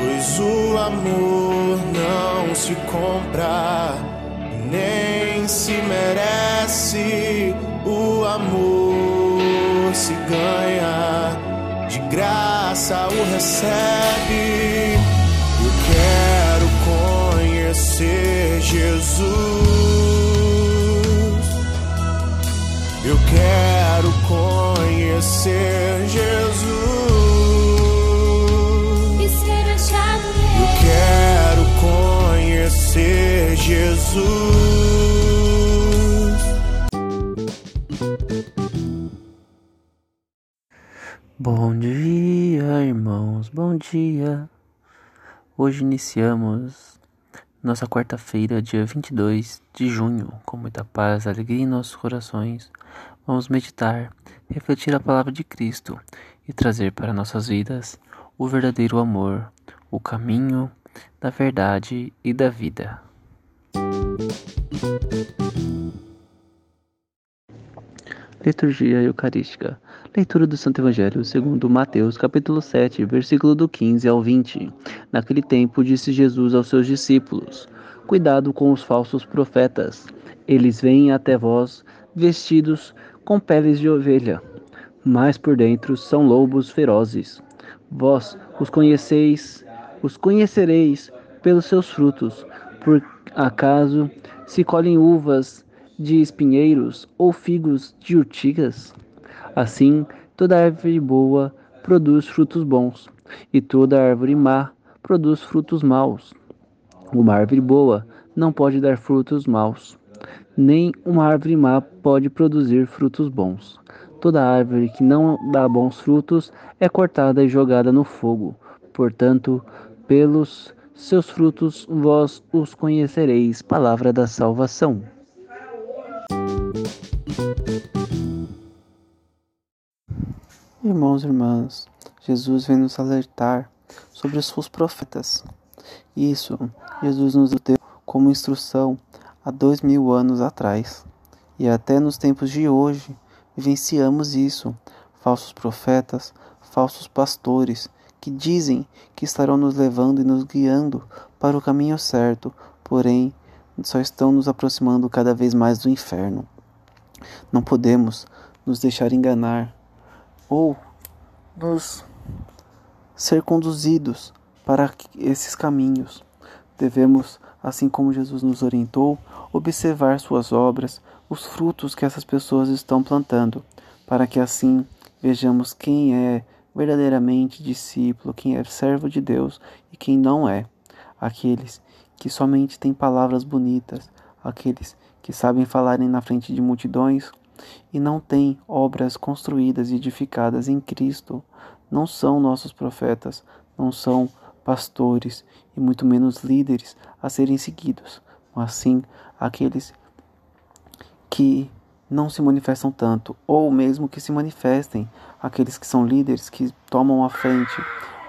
Pois o amor não se compra, nem se merece. O amor se ganha, de graça o recebe. Jesus. Bom dia, irmãos, bom dia. Hoje iniciamos nossa quarta-feira, dia 22 de junho, com muita paz, alegria em nossos corações. Vamos meditar, refletir a palavra de Cristo e trazer para nossas vidas o verdadeiro amor, o caminho da verdade e da vida. Liturgia Eucarística. Leitura do Santo Evangelho segundo Mateus, capítulo 7, versículo do 15 ao 20. Naquele tempo disse Jesus aos seus discípulos: Cuidado com os falsos profetas. Eles vêm até vós vestidos com peles de ovelha, mas por dentro são lobos ferozes. Vós os conheceis, os conhecereis pelos seus frutos. Por acaso se colhem uvas de espinheiros ou figos de urtigas? Assim, toda árvore boa produz frutos bons, e toda árvore má produz frutos maus. Uma árvore boa não pode dar frutos maus, nem uma árvore má pode produzir frutos bons. Toda árvore que não dá bons frutos é cortada e jogada no fogo. Portanto, pelos seus frutos vós os conhecereis. Palavra da salvação. Irmãos e irmãs, Jesus vem nos alertar sobre os seus profetas. Isso Jesus nos deu como instrução há dois mil anos atrás. E até nos tempos de hoje vivenciamos isso. Falsos profetas, falsos pastores que dizem que estarão nos levando e nos guiando para o caminho certo, porém só estão nos aproximando cada vez mais do inferno. Não podemos nos deixar enganar ou nos ser conduzidos para esses caminhos. Devemos, assim como Jesus nos orientou, observar suas obras, os frutos que essas pessoas estão plantando, para que assim vejamos quem é verdadeiramente discípulo, quem é servo de Deus e quem não é. Aqueles que somente têm palavras bonitas, aqueles que sabem falarem na frente de multidões e não têm obras construídas e edificadas em Cristo, não são nossos profetas, não são pastores e muito menos líderes a serem seguidos, mas sim aqueles que não se manifestam tanto, ou mesmo que se manifestem, aqueles que são líderes que tomam a frente,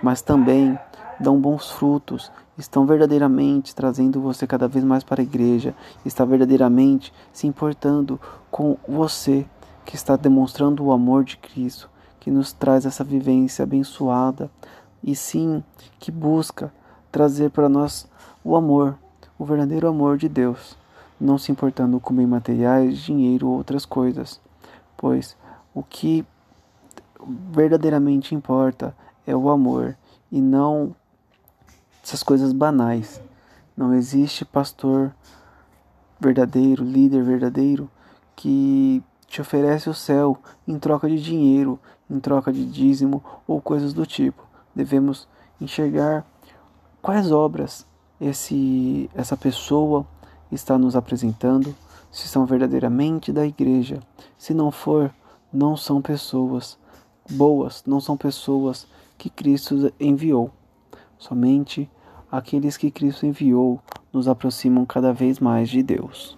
mas também dão bons frutos, estão verdadeiramente trazendo você cada vez mais para a igreja, está verdadeiramente se importando com você, que está demonstrando o amor de Cristo, que nos traz essa vivência abençoada, e sim que busca trazer para nós o amor, o verdadeiro amor de Deus, não se importando com bem materiais, dinheiro ou outras coisas, pois o que verdadeiramente importa é o amor e não essas coisas banais. Não existe pastor verdadeiro, líder verdadeiro que te oferece o céu em troca de dinheiro, em troca de dízimo ou coisas do tipo. Devemos enxergar quais obras esse essa pessoa está nos apresentando, se são verdadeiramente da igreja. Se não for, não são pessoas boas, não são pessoas que Cristo enviou. Somente aqueles que Cristo enviou nos aproximam cada vez mais de Deus.